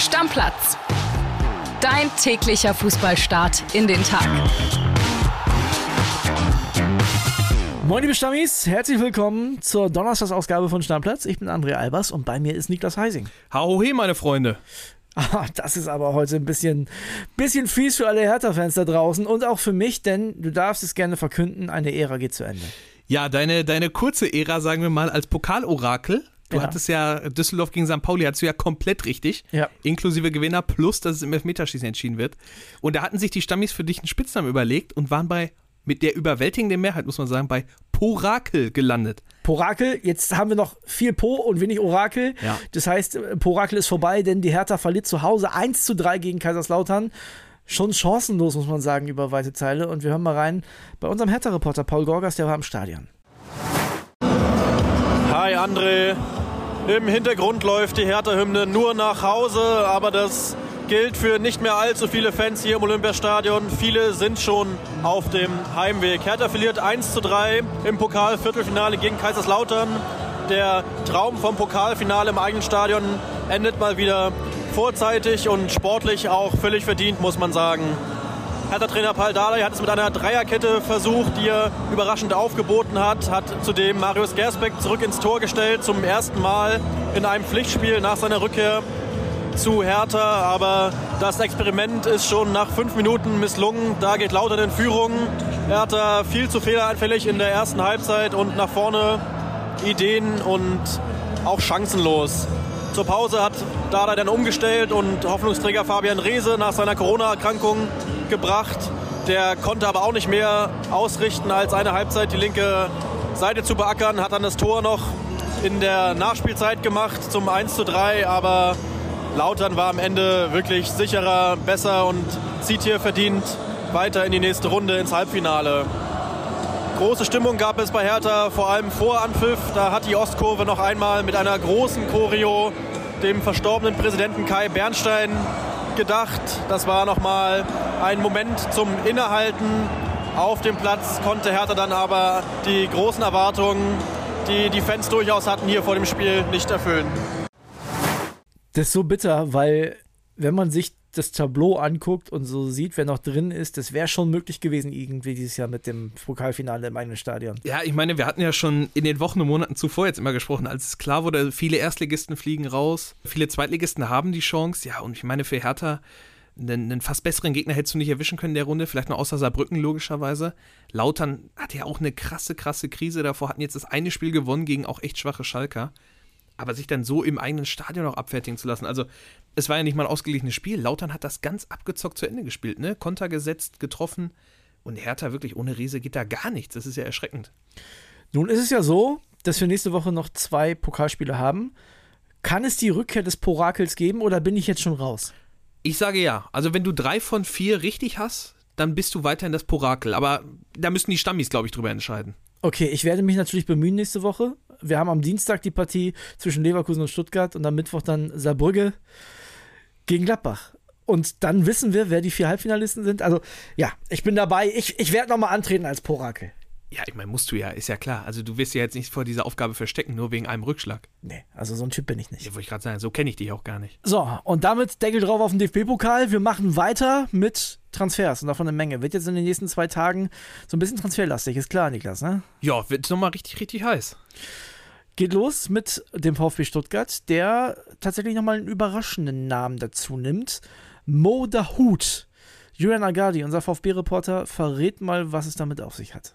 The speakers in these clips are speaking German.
Stammplatz. Dein täglicher Fußballstart in den Tag. Moin liebe Stammis, herzlich willkommen zur Donnerstagsausgabe von Stammplatz. Ich bin André Albers und bei mir ist Niklas Heising. Hauhe, meine Freunde. Ah, das ist aber heute ein bisschen, bisschen fies für alle Hertha-Fans da draußen und auch für mich, denn du darfst es gerne verkünden, eine Ära geht zu Ende. Ja, deine, deine kurze Ära, sagen wir mal, als Pokalorakel. Du Ja. hattest ja Düsseldorf gegen St. Pauli, hattest du ja komplett richtig. Ja. Inklusive Gewinner, plus dass es im Elfmeterschießen entschieden wird. Und da hatten sich die Stammis für dich einen Spitznamen überlegt und waren bei, mit der überwältigenden Mehrheit, muss man sagen, bei Porakel gelandet. Porakel, jetzt haben wir noch viel Po und wenig Orakel. Ja. Das heißt, Porakel ist vorbei, denn die Hertha verliert zu Hause 1 zu 3 gegen Kaiserslautern. Schon chancenlos, muss man sagen, über weite Teile. Und wir hören mal rein bei unserem Hertha-Reporter Paul Gorgas, der war im Stadion. Hi André. Im Hintergrund läuft die Hertha-Hymne nur nach Hause, aber das gilt für nicht mehr allzu viele Fans hier im Olympiastadion. Viele sind schon auf dem Heimweg. Hertha verliert 1 zu 3 im Pokal-Viertelfinale gegen Kaiserslautern. Der Traum vom Pokalfinale im eigenen Stadion endet mal wieder vorzeitig und sportlich auch völlig verdient, muss man sagen. Hertha-Trainer Paul Dardai hat es mit einer Dreierkette versucht, die er überraschend aufgeboten hat. Hat zudem Marius Gersbeck zurück ins Tor gestellt, zum ersten Mal in einem Pflichtspiel nach seiner Rückkehr zu Hertha. Aber das Experiment ist schon nach fünf Minuten misslungen. Da geht Lautern in Führung. Hertha viel zu fehleranfällig in der ersten Halbzeit und nach vorne Ideen und auch chancenlos. Zur Pause hat Dardai dann umgestellt und Hoffnungsträger Fabian Reese nach seiner Corona-Erkrankung gebracht. Der konnte aber auch nicht mehr ausrichten, als eine Halbzeit die linke Seite zu beackern. Hat dann das Tor noch in der Nachspielzeit gemacht zum 1 zu 3. Aber Lautern war am Ende wirklich sicherer, besser und zieht hier verdient weiter in die nächste Runde ins Halbfinale. Große Stimmung gab es bei Hertha, vor allem vor Anpfiff. Da hat die Ostkurve noch einmal mit einer großen Choreo dem verstorbenen Präsidenten Kai Bernstein gedacht. Das war nochmal ein Moment zum Innehalten. Auf dem Platz konnte Hertha dann aber die großen Erwartungen, die die Fans durchaus hatten, hier vor dem Spiel nicht erfüllen. Das ist so bitter, weil wenn man sich das Tableau anguckt und so sieht, wer noch drin ist, das wäre schon möglich gewesen irgendwie dieses Jahr mit dem Pokalfinale im eigenen Stadion. Ja, ich meine, wir hatten ja schon in den Wochen und Monaten zuvor jetzt immer gesprochen, als es klar wurde, viele Erstligisten fliegen raus, viele Zweitligisten haben die Chance. Ja, und ich meine, für Hertha einen, einen fast besseren Gegner hättest du nicht erwischen können in der Runde, vielleicht nur außer Saarbrücken logischerweise. Lautern hat ja auch eine krasse, krasse Krise davor, hatten jetzt das eine Spiel gewonnen gegen auch echt schwache Schalker. Aber sich dann so im eigenen Stadion auch abfertigen zu lassen, also es war ja nicht mal ein ausgeglichenes Spiel. Lautern hat das ganz abgezockt zu Ende gespielt, ne? Konter gesetzt, getroffen. Und Hertha wirklich ohne Riese geht da gar nichts. Das ist ja erschreckend. Nun ist es ja so, dass wir nächste Woche noch zwei Pokalspiele haben. Kann es die Rückkehr des Porakels geben oder bin ich jetzt schon raus? Ich sage ja. Also wenn du drei von vier richtig hast, dann bist du weiterhin das Porakel. Aber da müssen die Stammis, glaube ich, drüber entscheiden. Okay, ich werde mich natürlich bemühen nächste Woche. Wir haben am Dienstag die Partie zwischen Leverkusen und Stuttgart und am Mittwoch dann Saarbrücke gegen Gladbach. Und dann wissen wir, wer die vier Halbfinalisten sind. Also ja, ich bin dabei. Ich, ich werde nochmal antreten als Porakel. Ja, ich meine, musst du ja, ist ja klar. Also du wirst ja jetzt nicht vor dieser Aufgabe verstecken, nur wegen einem Rückschlag. Nee, also so ein Typ bin ich nicht. Ja, wollte ich gerade sagen, so kenne ich dich auch gar nicht. So, und damit Deckel drauf auf den DFB-Pokal. Wir machen weiter mit Transfers und davon eine Menge. Wird jetzt in den nächsten zwei Tagen so ein bisschen transferlastig, ist klar, Niklas, ne? Ja, wird nochmal richtig, richtig heiß. Geht los mit dem VfB Stuttgart, der tatsächlich nochmal einen überraschenden Namen dazu nimmt. Mo Dahut. Julian Agadi, unser VfB-Reporter, verrät mal, was es damit auf sich hat.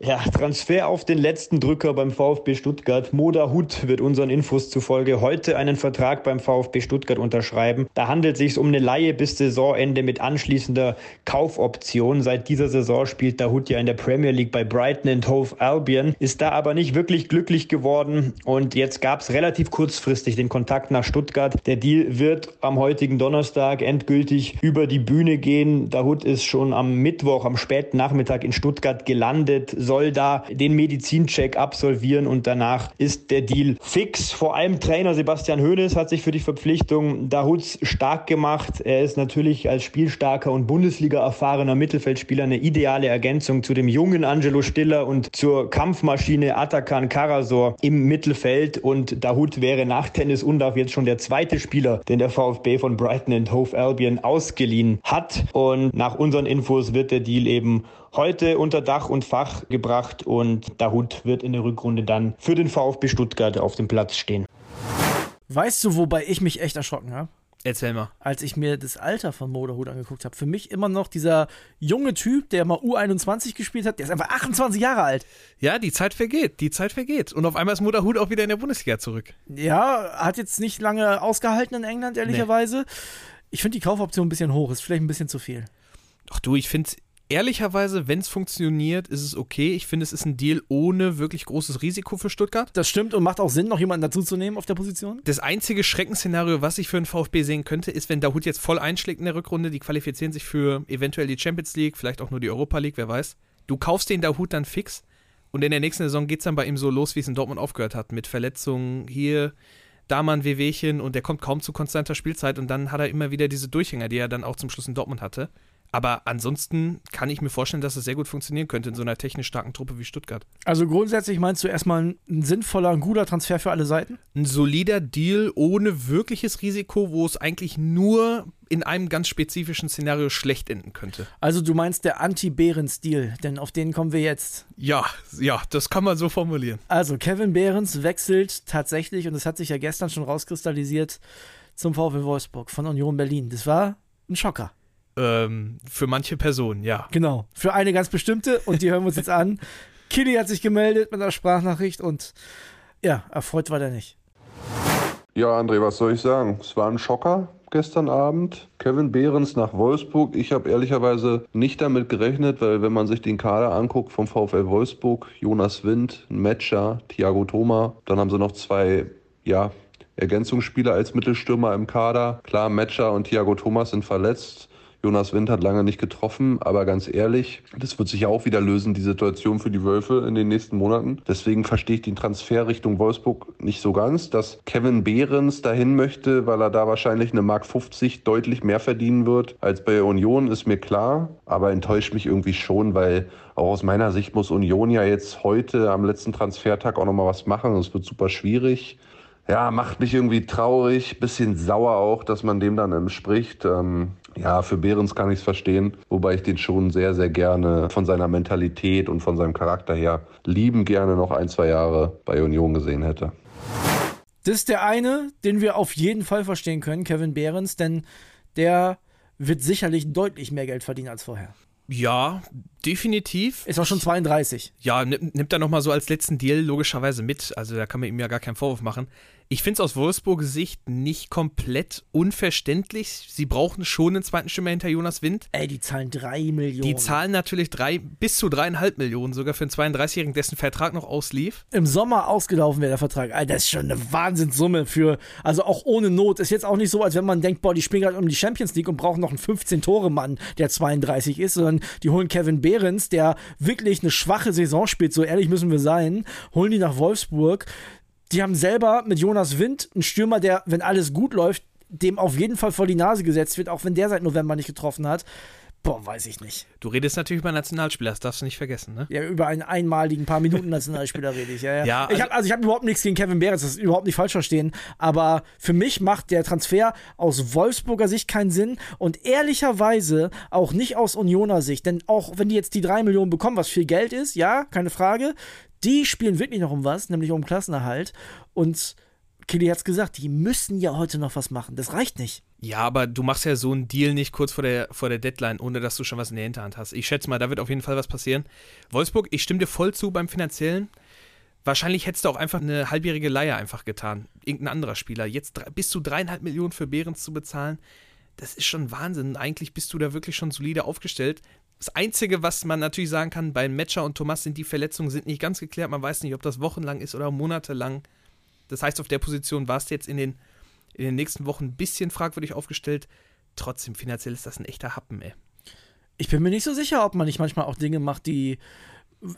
Ja, Transfer auf den letzten Drücker beim VfB Stuttgart. Moda Hut wird unseren Infos zufolge heute einen Vertrag beim VfB Stuttgart unterschreiben. Da handelt es sich um eine Laie bis Saisonende mit anschließender Kaufoption. Seit dieser Saison spielt Dahut ja in der Premier League bei Brighton and Hove Albion, ist da aber nicht wirklich glücklich geworden und jetzt gab es relativ kurzfristig den Kontakt nach Stuttgart. Der Deal wird am heutigen Donnerstag endgültig über die Bühne gehen. Dahut ist schon am Mittwoch, am späten Nachmittag in Stuttgart gelandet soll da den Medizincheck absolvieren und danach ist der Deal fix. Vor allem Trainer Sebastian Hoeneß hat sich für die Verpflichtung Dahuts stark gemacht. Er ist natürlich als spielstarker und Bundesliga erfahrener Mittelfeldspieler eine ideale Ergänzung zu dem jungen Angelo Stiller und zur Kampfmaschine Atakan Karasor im Mittelfeld und Dahut wäre nach Tennis Undorf jetzt schon der zweite Spieler, den der VfB von Brighton and Hove Albion ausgeliehen hat und nach unseren Infos wird der Deal eben heute unter Dach und Fach gebracht und Dahut wird in der Rückrunde dann für den VfB Stuttgart auf dem Platz stehen. Weißt du, wobei ich mich echt erschrocken habe? Erzähl mal. Als ich mir das Alter von Moderhut angeguckt habe. Für mich immer noch dieser junge Typ, der mal U21 gespielt hat, der ist einfach 28 Jahre alt. Ja, die Zeit vergeht, die Zeit vergeht. Und auf einmal ist Moderhut auch wieder in der Bundesliga zurück. Ja, hat jetzt nicht lange ausgehalten in England, ehrlicherweise. Nee. Ich finde die Kaufoption ein bisschen hoch, ist vielleicht ein bisschen zu viel. Doch du, ich finde ehrlicherweise, wenn es funktioniert, ist es okay. Ich finde, es ist ein Deal ohne wirklich großes Risiko für Stuttgart. Das stimmt und macht auch Sinn, noch jemanden dazuzunehmen auf der Position. Das einzige Schreckensszenario, was ich für den VfB sehen könnte, ist, wenn Dahut jetzt voll einschlägt in der Rückrunde, die qualifizieren sich für eventuell die Champions League, vielleicht auch nur die Europa League, wer weiß. Du kaufst den Dahut dann fix und in der nächsten Saison geht es dann bei ihm so los, wie es in Dortmund aufgehört hat, mit Verletzungen hier, da mal ein Wehwehchen und der kommt kaum zu konstanter Spielzeit und dann hat er immer wieder diese Durchhänger, die er dann auch zum Schluss in Dortmund hatte. Aber ansonsten kann ich mir vorstellen, dass es sehr gut funktionieren könnte in so einer technisch starken Truppe wie Stuttgart. Also grundsätzlich meinst du erstmal ein sinnvoller, ein guter Transfer für alle Seiten? Ein solider Deal ohne wirkliches Risiko, wo es eigentlich nur in einem ganz spezifischen Szenario schlecht enden könnte. Also du meinst der Anti-Behrens-Deal, denn auf den kommen wir jetzt. Ja, ja, das kann man so formulieren. Also Kevin Behrens wechselt tatsächlich, und das hat sich ja gestern schon rauskristallisiert, zum VfL Wolfsburg von Union Berlin. Das war ein Schocker. Ähm, für manche Personen, ja. Genau. Für eine ganz bestimmte und die hören wir uns jetzt an. Kili hat sich gemeldet mit einer Sprachnachricht und ja, erfreut war der nicht. Ja, André, was soll ich sagen? Es war ein Schocker gestern Abend. Kevin Behrens nach Wolfsburg. Ich habe ehrlicherweise nicht damit gerechnet, weil wenn man sich den Kader anguckt vom VfL Wolfsburg, Jonas Wind, Metscher, Thiago Thoma, dann haben sie noch zwei, ja, Ergänzungsspieler als Mittelstürmer im Kader. Klar, Metscher und Thiago Thomas sind verletzt. Jonas Wind hat lange nicht getroffen, aber ganz ehrlich, das wird sich ja auch wieder lösen, die Situation für die Wölfe in den nächsten Monaten. Deswegen verstehe ich den Transfer Richtung Wolfsburg nicht so ganz. Dass Kevin Behrens dahin möchte, weil er da wahrscheinlich eine Mark 50 deutlich mehr verdienen wird als bei Union, ist mir klar, aber enttäuscht mich irgendwie schon, weil auch aus meiner Sicht muss Union ja jetzt heute am letzten Transfertag auch nochmal was machen. Es wird super schwierig ja, macht mich irgendwie traurig, bisschen sauer auch, dass man dem dann entspricht. Ähm, ja, für Behrens kann ich es verstehen, wobei ich den schon sehr, sehr gerne von seiner Mentalität und von seinem Charakter her lieben gerne noch ein, zwei Jahre bei Union gesehen hätte. Das ist der eine, den wir auf jeden Fall verstehen können, Kevin Behrens, denn der wird sicherlich deutlich mehr Geld verdienen als vorher. Ja, definitiv. Ist auch schon 32. Ja, nimmt, nimmt er nochmal so als letzten Deal logischerweise mit. Also da kann man ihm ja gar keinen Vorwurf machen. Ich finde es aus Wolfsburgs Sicht nicht komplett unverständlich. Sie brauchen schon einen zweiten Stürmer hinter Jonas Wind. Ey, die zahlen drei Millionen. Die zahlen natürlich drei, bis zu dreieinhalb Millionen, sogar für einen 32-Jährigen, dessen Vertrag noch auslief. Im Sommer ausgelaufen wäre der Vertrag. Ey, das ist schon eine Wahnsinnssumme für, also auch ohne Not. Ist jetzt auch nicht so, als wenn man denkt, boah, die spielen gerade um die Champions League und brauchen noch einen 15-Tore-Mann, der 32 ist, sondern die holen Kevin Behrens, der wirklich eine schwache Saison spielt, so ehrlich müssen wir sein, holen die nach Wolfsburg die haben selber mit Jonas Wind einen Stürmer, der, wenn alles gut läuft, dem auf jeden Fall vor die Nase gesetzt wird, auch wenn der seit November nicht getroffen hat. Boah, weiß ich nicht. Du redest natürlich über Nationalspieler, das darfst du nicht vergessen, ne? Ja, über einen einmaligen paar Minuten Nationalspieler rede ich, ja, ja. ja also ich hab, also ich habe überhaupt nichts gegen Kevin Behrens, das ist überhaupt nicht falsch verstehen, aber für mich macht der Transfer aus Wolfsburger Sicht keinen Sinn und ehrlicherweise auch nicht aus Unioner Sicht, denn auch wenn die jetzt die drei Millionen bekommen, was viel Geld ist, ja, keine Frage, die spielen wirklich noch um was, nämlich um Klassenerhalt. Und Kili hat es gesagt, die müssen ja heute noch was machen. Das reicht nicht. Ja, aber du machst ja so einen Deal nicht kurz vor der, vor der Deadline, ohne dass du schon was in der Hinterhand hast. Ich schätze mal, da wird auf jeden Fall was passieren. Wolfsburg, ich stimme dir voll zu beim Finanziellen. Wahrscheinlich hättest du auch einfach eine halbjährige Leihe einfach getan. Irgendein anderer Spieler. Jetzt bis zu dreieinhalb Millionen für Behrens zu bezahlen, das ist schon Wahnsinn. Eigentlich bist du da wirklich schon solide aufgestellt. Das Einzige, was man natürlich sagen kann, bei Metscher und Thomas sind die Verletzungen sind nicht ganz geklärt. Man weiß nicht, ob das wochenlang ist oder monatelang. Das heißt, auf der Position warst du jetzt in den, in den nächsten Wochen ein bisschen fragwürdig aufgestellt. Trotzdem, finanziell ist das ein echter Happen, ey. Ich bin mir nicht so sicher, ob man nicht manchmal auch Dinge macht, die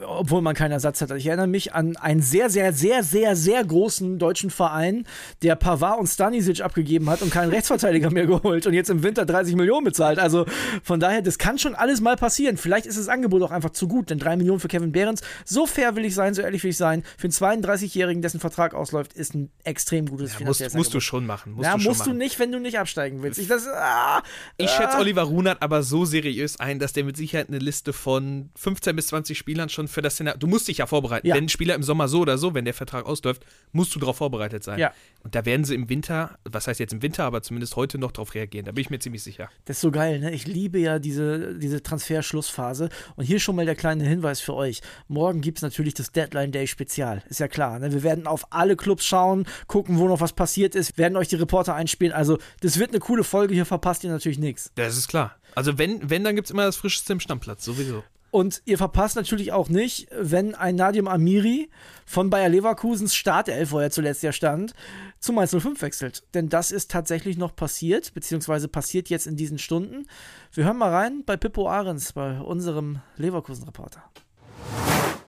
obwohl man keinen Ersatz hat. Ich erinnere mich an einen sehr, sehr, sehr, sehr, sehr großen deutschen Verein, der Pavard und Stanisic abgegeben hat und keinen Rechtsverteidiger mehr geholt und jetzt im Winter 30 Millionen bezahlt. Also von daher, das kann schon alles mal passieren. Vielleicht ist das Angebot auch einfach zu gut, denn 3 Millionen für Kevin Behrens, so fair will ich sein, so ehrlich will ich sein, für einen 32-Jährigen, dessen Vertrag ausläuft, ist ein extrem gutes Ja, finanzielles musst, musst du schon machen. Musst ja, du musst du machen. nicht, wenn du nicht absteigen willst. Ich, das, ah, Ich ah. schätze Oliver Runert aber so seriös ein, dass der mit Sicherheit eine Liste von 15 bis 20 Spielern schon für das Szenario. Du musst dich ja vorbereiten. Ja. Wenn ein Spieler im Sommer so oder so, wenn der Vertrag ausläuft, musst du darauf vorbereitet sein. Ja. Und da werden sie im Winter, was heißt jetzt im Winter, aber zumindest heute noch darauf reagieren. Da bin ich mir ziemlich sicher. Das ist so geil, ne? Ich liebe ja diese, diese Transferschlussphase. Und hier schon mal der kleine Hinweis für euch. Morgen gibt es natürlich das Deadline Day Spezial. Ist ja klar. Ne? Wir werden auf alle Clubs schauen, gucken, wo noch was passiert ist, werden euch die Reporter einspielen. Also, das wird eine coole Folge. Hier verpasst ihr natürlich nichts. Das ist klar. Also wenn, wenn dann gibt es immer das Frischeste im Stammplatz, sowieso. Und ihr verpasst natürlich auch nicht, wenn ein Nadim Amiri von Bayer Leverkusens Startelf, wo er zuletzt ja stand, zu Mainz 05 wechselt. Denn das ist tatsächlich noch passiert, beziehungsweise passiert jetzt in diesen Stunden. Wir hören mal rein bei Pippo Ahrens, bei unserem Leverkusen-Reporter.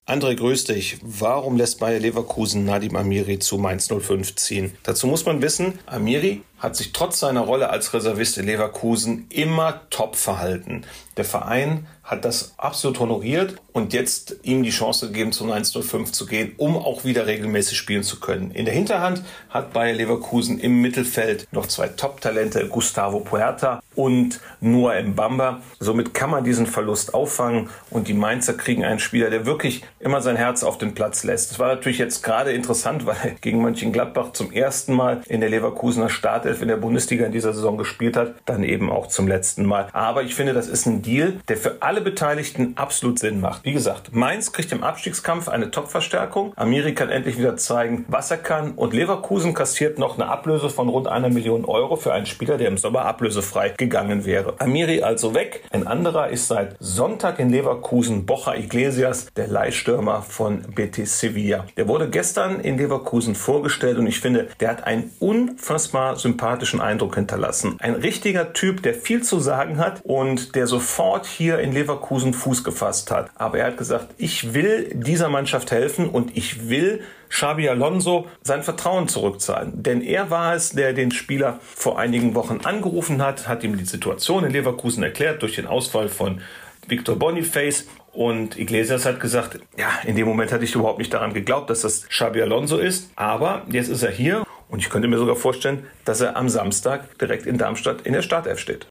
André, grüß dich. Warum lässt Bayer Leverkusen Nadim Amiri zu Mainz 05 ziehen? Dazu muss man wissen, Amiri hat sich trotz seiner Rolle als Reservist in Leverkusen immer top verhalten. Der Verein hat das absolut honoriert und jetzt ihm die Chance gegeben, zu 105 zu gehen, um auch wieder regelmäßig spielen zu können. In der Hinterhand hat Bayer Leverkusen im Mittelfeld noch zwei Top-Talente, Gustavo Puerta und Noah Mbamba. Somit kann man diesen Verlust auffangen und die Mainzer kriegen einen Spieler, der wirklich immer sein Herz auf den Platz lässt. Das war natürlich jetzt gerade interessant, weil er gegen Mönchengladbach zum ersten Mal in der Leverkusener Startelf in der Bundesliga in dieser Saison gespielt hat, dann eben auch zum letzten Mal. Aber ich finde, das ist ein Deal, der für alle Beteiligten absolut Sinn macht. Wie gesagt, Mainz kriegt im Abstiegskampf eine Top-Verstärkung. Amiri kann endlich wieder zeigen, was er kann. Und Leverkusen kassiert noch eine Ablöse von rund einer Million Euro für einen Spieler, der im Sommer ablösefrei gegangen wäre. Amiri also weg. Ein anderer ist seit Sonntag in Leverkusen Bocha Iglesias, der Leihstürmer von Betis Sevilla. Der wurde gestern in Leverkusen vorgestellt und ich finde, der hat einen unfassbar sympathischen Eindruck hinterlassen. Ein richtiger Typ, der viel zu sagen hat und der sofort hier in Leverkusen Fuß gefasst hat. Aber er hat gesagt, ich will dieser Mannschaft helfen und ich will Xabi Alonso sein Vertrauen zurückzahlen. Denn er war es, der den Spieler vor einigen Wochen angerufen hat, hat ihm die Situation in Leverkusen erklärt durch den Ausfall von Victor Boniface. Und Iglesias hat gesagt, ja, in dem Moment hatte ich überhaupt nicht daran geglaubt, dass das Xabi Alonso ist. Aber jetzt ist er hier und ich könnte mir sogar vorstellen, dass er am Samstag direkt in Darmstadt in der Startelf steht.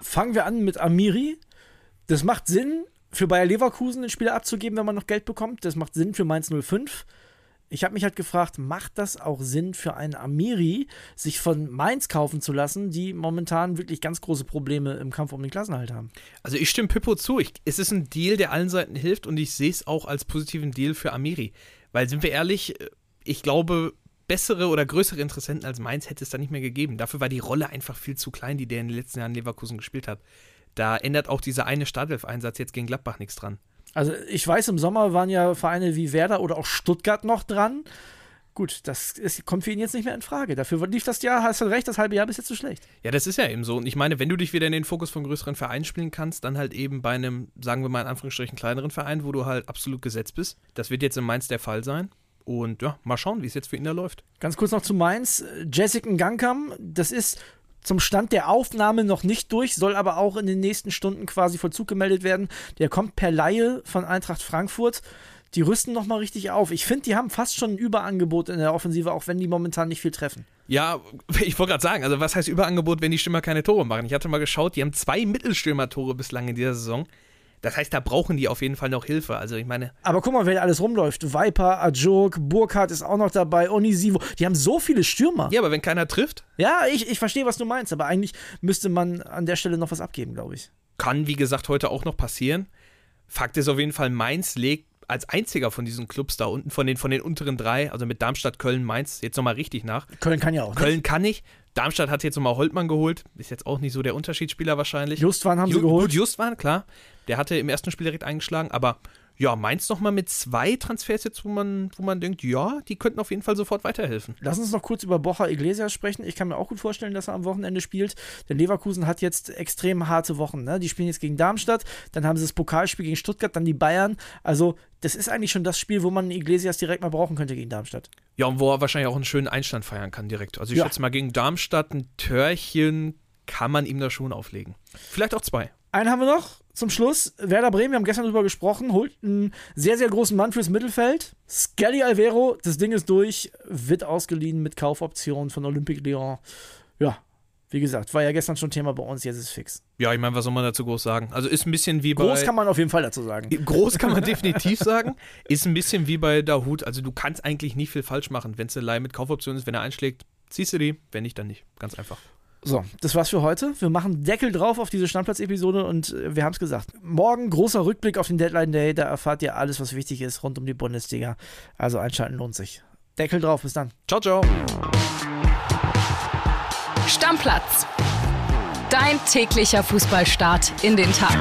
Fangen wir an mit Amiri. Das macht Sinn, für Bayer Leverkusen den Spieler abzugeben, wenn man noch Geld bekommt. Das macht Sinn für Mainz 05. Ich habe mich halt gefragt, macht das auch Sinn für einen Amiri, sich von Mainz kaufen zu lassen, die momentan wirklich ganz große Probleme im Kampf um den Klassenhalt haben? Also ich stimme Pippo zu. Ich, es ist ein Deal, der allen Seiten hilft und ich sehe es auch als positiven Deal für Amiri. Weil, sind wir ehrlich, ich glaube, bessere oder größere Interessenten als Mainz hätte es da nicht mehr gegeben. Dafür war die Rolle einfach viel zu klein, die der in den letzten Jahren Leverkusen gespielt hat. Da ändert auch dieser eine Startelf-Einsatz jetzt gegen Gladbach nichts dran. Also ich weiß, im Sommer waren ja Vereine wie Werder oder auch Stuttgart noch dran. Gut, das ist, kommt für ihn jetzt nicht mehr in Frage. Dafür lief das Jahr, hast du recht, das halbe Jahr bis jetzt so schlecht. Ja, das ist ja eben so. Und ich meine, wenn du dich wieder in den Fokus von größeren Vereinen spielen kannst, dann halt eben bei einem, sagen wir mal in Anführungsstrichen, kleineren Verein, wo du halt absolut gesetzt bist. Das wird jetzt in Mainz der Fall sein. Und ja, mal schauen, wie es jetzt für ihn da läuft. Ganz kurz noch zu Mainz. Jessica Gangkam, das ist zum Stand der Aufnahme noch nicht durch, soll aber auch in den nächsten Stunden quasi Vollzug gemeldet werden. Der kommt per Laie von Eintracht Frankfurt. Die rüsten nochmal richtig auf. Ich finde, die haben fast schon ein Überangebot in der Offensive, auch wenn die momentan nicht viel treffen. Ja, ich wollte gerade sagen, also was heißt Überangebot, wenn die Stürmer keine Tore machen? Ich hatte mal geschaut, die haben zwei Mittelstürmer-Tore bislang in dieser Saison. Das heißt, da brauchen die auf jeden Fall noch Hilfe. Also ich meine, Aber guck mal, wer da alles rumläuft. Viper, Ajok, Burkhardt ist auch noch dabei, Onisivo. Die haben so viele Stürmer. ja, aber wenn keiner trifft, Ja, ich, ich verstehe, was du meinst, aber eigentlich müsste man an der Stelle noch was abgeben, glaube ich. kann wie gesagt heute auch noch passieren. Fakt ist auf jeden Fall, Mainz legt als einziger von diesen Clubs da unten, von den, von den unteren drei, also mit Darmstadt, Köln, Mainz, jetzt nochmal richtig nach. Köln kann ja auch. Köln kann nicht. Darmstadt hat jetzt nochmal Holtmann geholt. Ist jetzt auch nicht so der Unterschiedsspieler wahrscheinlich. Justwan haben sie Ju- geholt. Gut, Justwan, klar. Der hatte im ersten Spiel direkt eingeschlagen, aber ja, Mainz nochmal mit zwei Transfers jetzt, wo man, wo man denkt, ja, die könnten auf jeden Fall sofort weiterhelfen. Lass uns noch kurz über Bocha Iglesias sprechen. Ich kann mir auch gut vorstellen, dass er am Wochenende spielt. Denn Leverkusen hat jetzt extrem harte Wochen. Ne? Die spielen jetzt gegen Darmstadt, dann haben sie das Pokalspiel gegen Stuttgart, dann die Bayern. Also, das ist eigentlich schon das Spiel, wo man Iglesias direkt mal brauchen könnte gegen Darmstadt. Ja, und wo er wahrscheinlich auch einen schönen Einstand feiern kann direkt. Also, ich ja. schätze mal, gegen Darmstadt ein Törchen kann man ihm da schon auflegen. Vielleicht auch zwei. Einen haben wir noch zum Schluss. Werder Bremen, wir haben gestern drüber gesprochen, holt einen sehr, sehr großen Mann fürs Mittelfeld. Skelly Alvero, das Ding ist durch, wird ausgeliehen mit Kaufoption von Olympique Lyon. Ja, wie gesagt, war ja gestern schon Thema bei uns, jetzt ist es fix. Ja, ich meine, was soll man dazu groß sagen? Also ist ein bisschen wie bei. Groß kann man auf jeden Fall dazu sagen. Groß kann man definitiv sagen. Ist ein bisschen wie bei Dahut. Also du kannst eigentlich nicht viel falsch machen. Wenn es eine Leih mit Kaufoption ist, wenn er einschlägt, ziehst du die. Wenn nicht, dann nicht. Ganz einfach. So, das war's für heute. Wir machen Deckel drauf auf diese Standplatz-Episode und äh, wir haben es gesagt. Morgen großer Rückblick auf den Deadline Day. Da erfahrt ihr alles, was wichtig ist rund um die Bundesliga. Also einschalten lohnt sich. Deckel drauf, bis dann. Ciao, ciao. Stammplatz. Dein täglicher Fußballstart in den Tag.